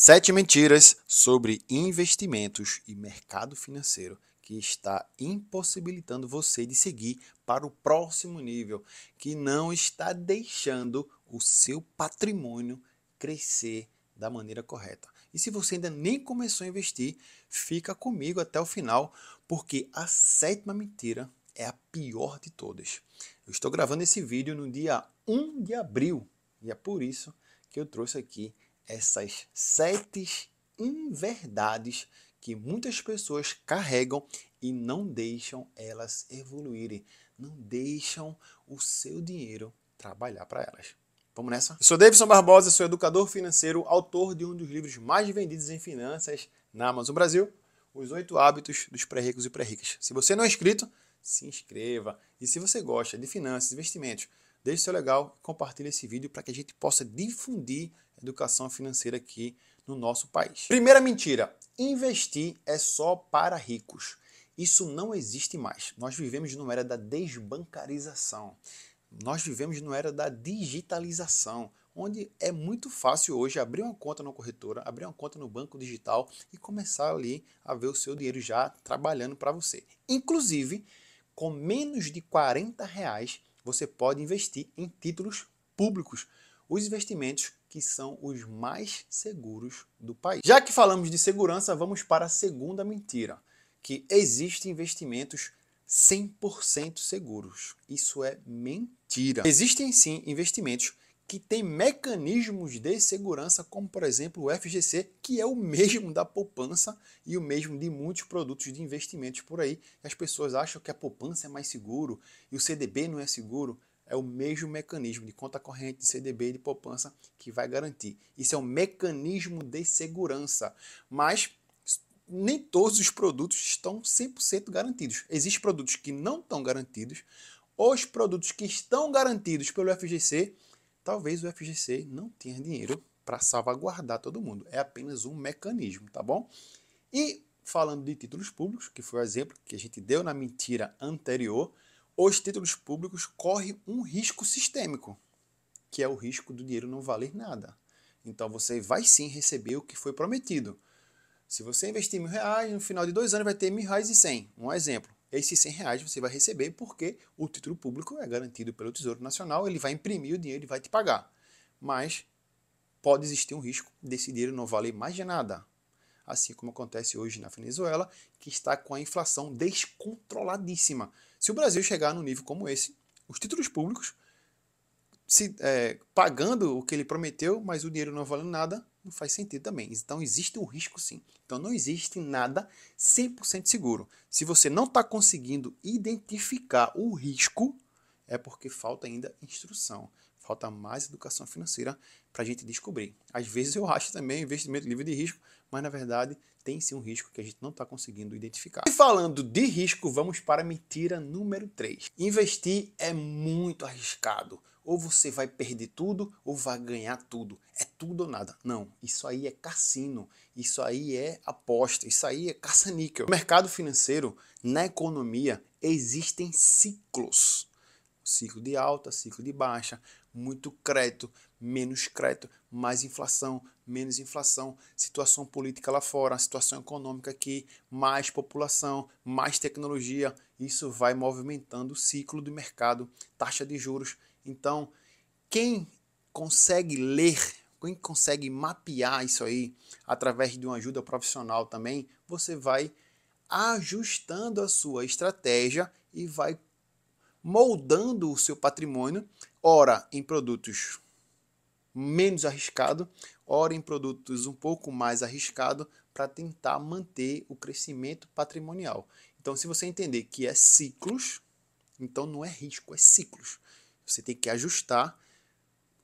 Sete mentiras sobre investimentos e mercado financeiro que está impossibilitando você de seguir para o próximo nível, que não está deixando o seu patrimônio crescer da maneira correta. E se você ainda nem começou a investir, fica comigo até o final, porque a sétima mentira é a pior de todas. Eu estou gravando esse vídeo no dia 1 de abril e é por isso que eu trouxe aqui essas sete inverdades que muitas pessoas carregam e não deixam elas evoluírem, não deixam o seu dinheiro trabalhar para elas. Vamos nessa? Eu sou Davidson Barbosa, sou educador financeiro, autor de um dos livros mais vendidos em finanças na Amazon Brasil, Os Oito Hábitos dos Pré-Ricos e Pré-Ricas. Se você não é inscrito, se inscreva. E se você gosta de finanças, investimentos, deixe seu legal, compartilhe esse vídeo para que a gente possa difundir educação financeira aqui no nosso país. Primeira mentira: investir é só para ricos. Isso não existe mais. Nós vivemos numa era da desbancarização. Nós vivemos numa era da digitalização, onde é muito fácil hoje abrir uma conta na corretora, abrir uma conta no banco digital e começar ali a ver o seu dinheiro já trabalhando para você. Inclusive, com menos de 40 reais, você pode investir em títulos públicos os investimentos que são os mais seguros do país. Já que falamos de segurança, vamos para a segunda mentira, que existem investimentos 100% seguros. Isso é mentira. Existem sim investimentos que têm mecanismos de segurança, como por exemplo o FGC, que é o mesmo da poupança e o mesmo de muitos produtos de investimentos por aí. As pessoas acham que a poupança é mais seguro e o CDB não é seguro é o mesmo mecanismo de conta corrente, de CDB e de poupança que vai garantir. Isso é um mecanismo de segurança, mas nem todos os produtos estão 100% garantidos. Existem produtos que não estão garantidos. Os produtos que estão garantidos pelo FGC, talvez o FGC não tenha dinheiro para salvaguardar todo mundo. É apenas um mecanismo, tá bom? E falando de títulos públicos, que foi o exemplo que a gente deu na mentira anterior, os títulos públicos correm um risco sistêmico, que é o risco do dinheiro não valer nada. Então você vai sim receber o que foi prometido. Se você investir mil reais, no final de dois anos vai ter mil reais e cem. Um exemplo. Esses cem reais você vai receber porque o título público é garantido pelo Tesouro Nacional, ele vai imprimir o dinheiro e vai te pagar. Mas pode existir um risco desse dinheiro não valer mais de nada. Assim como acontece hoje na Venezuela, que está com a inflação descontroladíssima. Se o Brasil chegar num nível como esse, os títulos públicos se, é, pagando o que ele prometeu, mas o dinheiro não valendo nada, não faz sentido também. Então existe um risco sim. Então não existe nada 100% seguro. Se você não está conseguindo identificar o risco, é porque falta ainda instrução, falta mais educação financeira para a gente descobrir. Às vezes eu acho também investimento livre de risco, mas na verdade tem sim um risco que a gente não está conseguindo identificar. E falando de risco, vamos para a mentira número 3. Investir é muito arriscado. Ou você vai perder tudo ou vai ganhar tudo. É tudo ou nada. Não, isso aí é cassino, isso aí é aposta, isso aí é caça-níquel. No mercado financeiro, na economia, existem ciclos. Ciclo de alta, ciclo de baixa, muito crédito, menos crédito, mais inflação, menos inflação, situação política lá fora, situação econômica aqui, mais população, mais tecnologia, isso vai movimentando o ciclo do mercado, taxa de juros. Então, quem consegue ler, quem consegue mapear isso aí através de uma ajuda profissional também, você vai ajustando a sua estratégia e vai moldando o seu patrimônio, ora em produtos menos arriscado, ora em produtos um pouco mais arriscado para tentar manter o crescimento patrimonial. Então, se você entender que é ciclos, então não é risco, é ciclos. Você tem que ajustar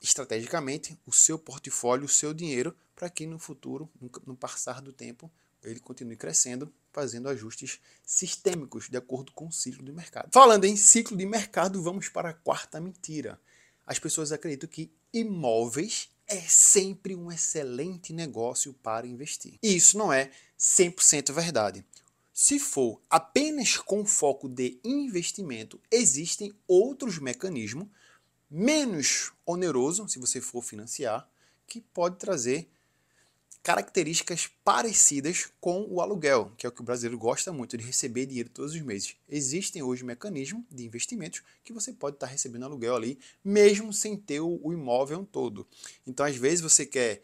estrategicamente o seu portfólio, o seu dinheiro, para que no futuro, no passar do tempo, ele continue crescendo, fazendo ajustes sistêmicos de acordo com o ciclo de mercado. Falando em ciclo de mercado, vamos para a quarta mentira. As pessoas acreditam que imóveis é sempre um excelente negócio para investir. E isso não é 100% verdade. Se for apenas com foco de investimento, existem outros mecanismos menos onerosos, se você for financiar, que pode trazer características parecidas com o aluguel, que é o que o brasileiro gosta muito de receber dinheiro todos os meses. Existem hoje mecanismos de investimentos que você pode estar recebendo aluguel ali, mesmo sem ter o imóvel todo. Então, às vezes, você quer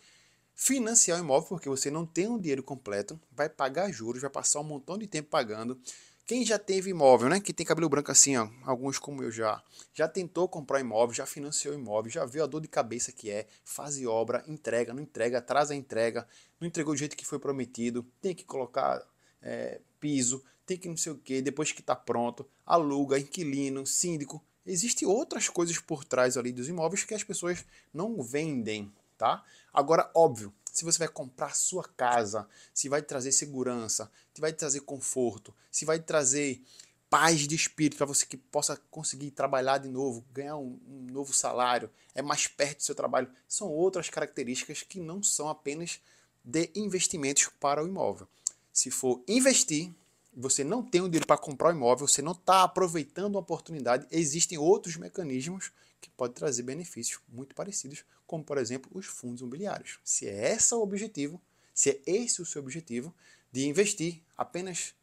financiar o imóvel porque você não tem um dinheiro completo, vai pagar juros, vai passar um montão de tempo pagando quem já teve imóvel, né? Que tem cabelo branco assim, ó, alguns como eu já, já tentou comprar imóvel, já financiou imóvel, já viu a dor de cabeça que é, faz obra, entrega, não entrega, atrasa a entrega, não entregou do jeito que foi prometido, tem que colocar é, piso, tem que não sei o que, depois que está pronto, aluga, inquilino, síndico. Existem outras coisas por trás ali dos imóveis que as pessoas não vendem, tá? Agora, óbvio, se você vai comprar sua casa, se vai trazer segurança, se vai trazer conforto, se vai trazer paz de espírito para você que possa conseguir trabalhar de novo, ganhar um, um, novo salário, é mais perto do seu trabalho. São outras características que não são apenas de investimentos para o imóvel. Se for investir, você não tem o dinheiro para comprar o imóvel, você não está aproveitando a oportunidade, existem outros mecanismos que podem trazer benefícios muito parecidos, como por exemplo os fundos imobiliários. Se é esse o objetivo, se é esse o seu objetivo de investir apenas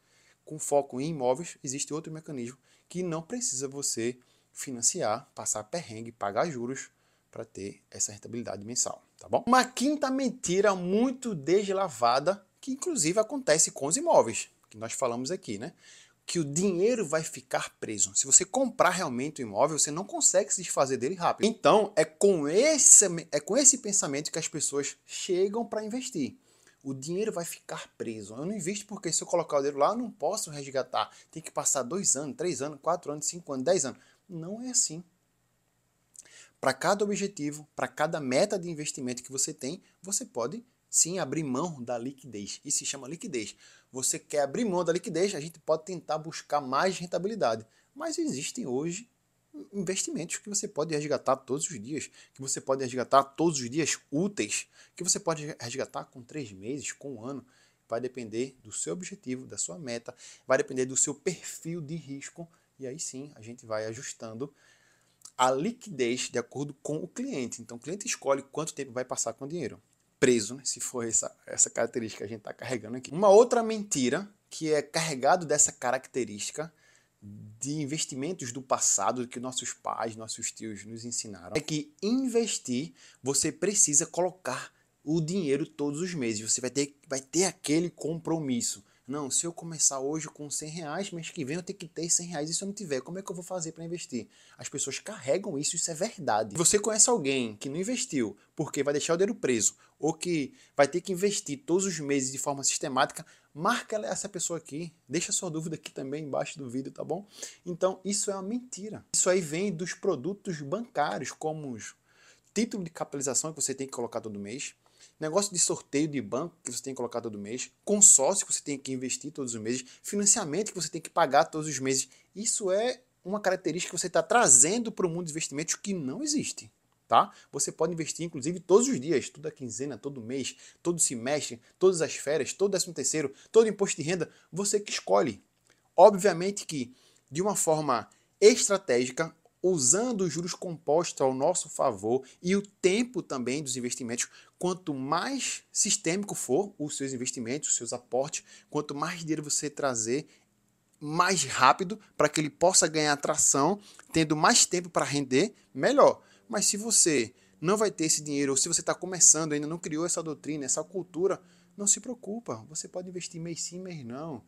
com foco em imóveis, existe outro mecanismo que não precisa você financiar, passar perrengue, pagar juros para ter essa rentabilidade mensal, tá bom? Uma quinta mentira muito deslavada que inclusive acontece com os imóveis, nós falamos aqui, né? que o dinheiro vai ficar preso. Se você comprar realmente o imóvel, você não consegue se desfazer dele rápido. Então, é com esse, é com esse pensamento que as pessoas chegam para investir. O dinheiro vai ficar preso. Eu não invisto porque se eu colocar o dinheiro lá, eu não posso resgatar. Tem que passar dois anos, três anos, quatro anos, cinco anos, dez anos. Não é assim. Para cada objetivo, para cada meta de investimento que você tem, você pode sim abrir mão da liquidez. Isso se chama liquidez. Você quer abrir mão da liquidez, a gente pode tentar buscar mais rentabilidade. Mas existem hoje investimentos que você pode resgatar todos os dias, que você pode resgatar todos os dias úteis, que você pode resgatar com três meses, com um ano. Vai depender do seu objetivo, da sua meta, vai depender do seu perfil de risco. E aí sim a gente vai ajustando a liquidez de acordo com o cliente. Então o cliente escolhe quanto tempo vai passar com o dinheiro preso, né, se for essa, essa característica que a gente está carregando aqui. Uma outra mentira que é carregado dessa característica de investimentos do passado que nossos pais, nossos tios nos ensinaram é que investir você precisa colocar o dinheiro todos os meses. Você vai ter, vai ter aquele compromisso. Não, se eu começar hoje com 100 reais, mês que vem eu tenho que ter 100 reais. E se eu não tiver, como é que eu vou fazer para investir? As pessoas carregam isso, isso é verdade. Você conhece alguém que não investiu porque vai deixar o dinheiro preso, ou que vai ter que investir todos os meses de forma sistemática, marca essa pessoa aqui, deixa sua dúvida aqui também embaixo do vídeo, tá bom? Então, isso é uma mentira. Isso aí vem dos produtos bancários, como os título de capitalização que você tem que colocar todo mês, negócio de sorteio de banco que você tem que colocar todo mês, consórcio que você tem que investir todos os meses, financiamento que você tem que pagar todos os meses. Isso é uma característica que você está trazendo para o mundo de investimentos que não existe. Tá? Você pode investir, inclusive, todos os dias, toda quinzena, todo mês, todo semestre, todas as férias, todo décimo terceiro, todo imposto de renda, você que escolhe. Obviamente que, de uma forma estratégica, usando os juros compostos ao nosso favor e o tempo também dos investimentos. Quanto mais sistêmico for os seus investimentos, os seus aportes, quanto mais dinheiro você trazer, mais rápido para que ele possa ganhar atração, tendo mais tempo para render, melhor. Mas se você não vai ter esse dinheiro, ou se você está começando, ainda não criou essa doutrina, essa cultura, não se preocupa. Você pode investir mês sim, mês não.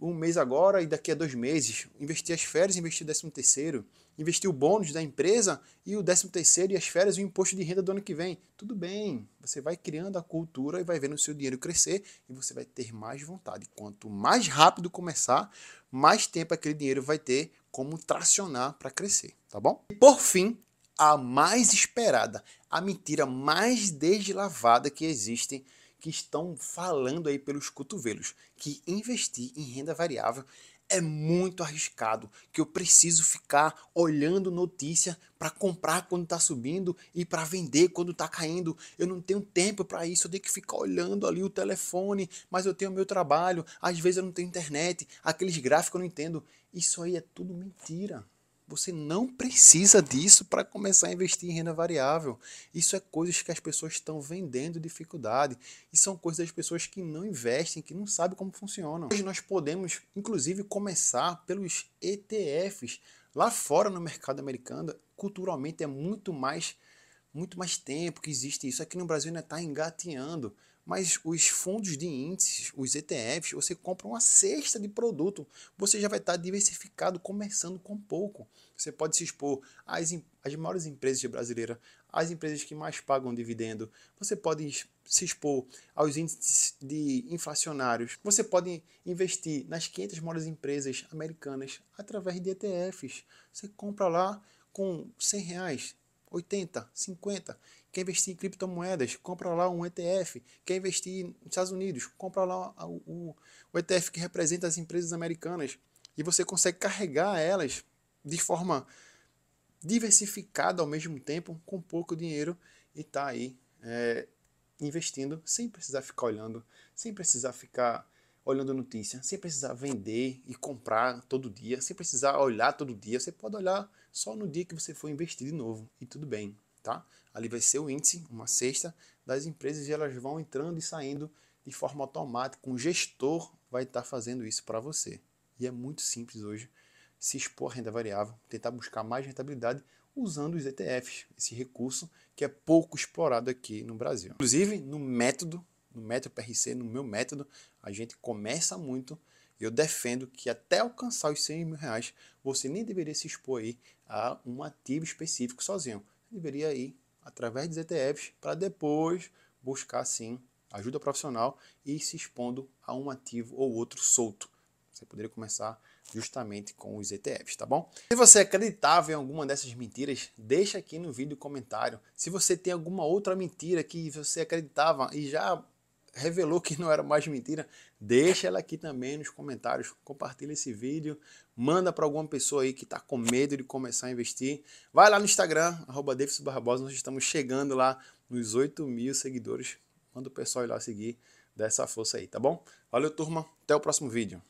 Um mês agora e daqui a dois meses. Investir as férias, investir o décimo terceiro investir o bônus da empresa e o 13 terceiro e as férias e o imposto de renda do ano que vem. Tudo bem, você vai criando a cultura e vai vendo o seu dinheiro crescer e você vai ter mais vontade. Quanto mais rápido começar, mais tempo aquele dinheiro vai ter como tracionar para crescer, tá bom? E por fim, a mais esperada, a mentira mais deslavada que existem que estão falando aí pelos cotovelos, que investir em renda variável é muito arriscado, que eu preciso ficar olhando notícia para comprar quando está subindo e para vender quando está caindo. Eu não tenho tempo para isso, eu tenho que ficar olhando ali o telefone, mas eu tenho meu trabalho, às vezes eu não tenho internet, aqueles gráficos eu não entendo. Isso aí é tudo mentira. Você não precisa disso para começar a investir em renda variável. Isso é coisas que as pessoas estão vendendo dificuldade. E são coisas das pessoas que não investem, que não sabem como funcionam. Hoje nós podemos, inclusive, começar pelos ETFs. Lá fora no mercado americano, culturalmente é muito mais muito mais tempo que existe isso. Aqui no Brasil ainda está engateando. Mas os fundos de índices, os ETFs, você compra uma cesta de produto. Você já vai estar diversificado, começando com pouco. Você pode se expor às, às maiores empresas brasileiras, às empresas que mais pagam dividendo. Você pode se expor aos índices de inflacionários. Você pode investir nas 500 maiores empresas americanas através de ETFs. Você compra lá com 100 reais, 80, 50. Quer investir em criptomoedas? Compra lá um ETF. Quer investir nos Estados Unidos? Compra lá o, o ETF que representa as empresas americanas. E você consegue carregar elas de forma diversificada ao mesmo tempo, com pouco dinheiro, e tá aí é, investindo sem precisar ficar olhando, sem precisar ficar olhando notícia, sem precisar vender e comprar todo dia, sem precisar olhar todo dia. Você pode olhar só no dia que você for investir de novo e tudo bem, tá? Ali vai ser o índice, uma cesta das empresas e elas vão entrando e saindo de forma automática. Um gestor vai estar fazendo isso para você. E é muito simples hoje se expor à renda variável, tentar buscar mais rentabilidade usando os ETFs, esse recurso que é pouco explorado aqui no Brasil. Inclusive, no método, no método PRC, no meu método, a gente começa muito eu defendo que até alcançar os 100 mil reais, você nem deveria se expor aí a um ativo específico sozinho. Você deveria ir através dos ETFs para depois buscar sim ajuda profissional e se expondo a um ativo ou outro solto. Você poderia começar justamente com os ETFs, tá bom? Se você acreditava em alguma dessas mentiras, deixa aqui no vídeo comentário. Se você tem alguma outra mentira que você acreditava e já revelou que não era mais mentira, deixa ela aqui também nos comentários, compartilha esse vídeo, manda para alguma pessoa aí que está com medo de começar a investir. Vai lá no Instagram, arroba Barbosa, nós estamos chegando lá nos 8 mil seguidores. Manda o pessoal ir lá seguir, dessa força aí, tá bom? Valeu, turma, até o próximo vídeo.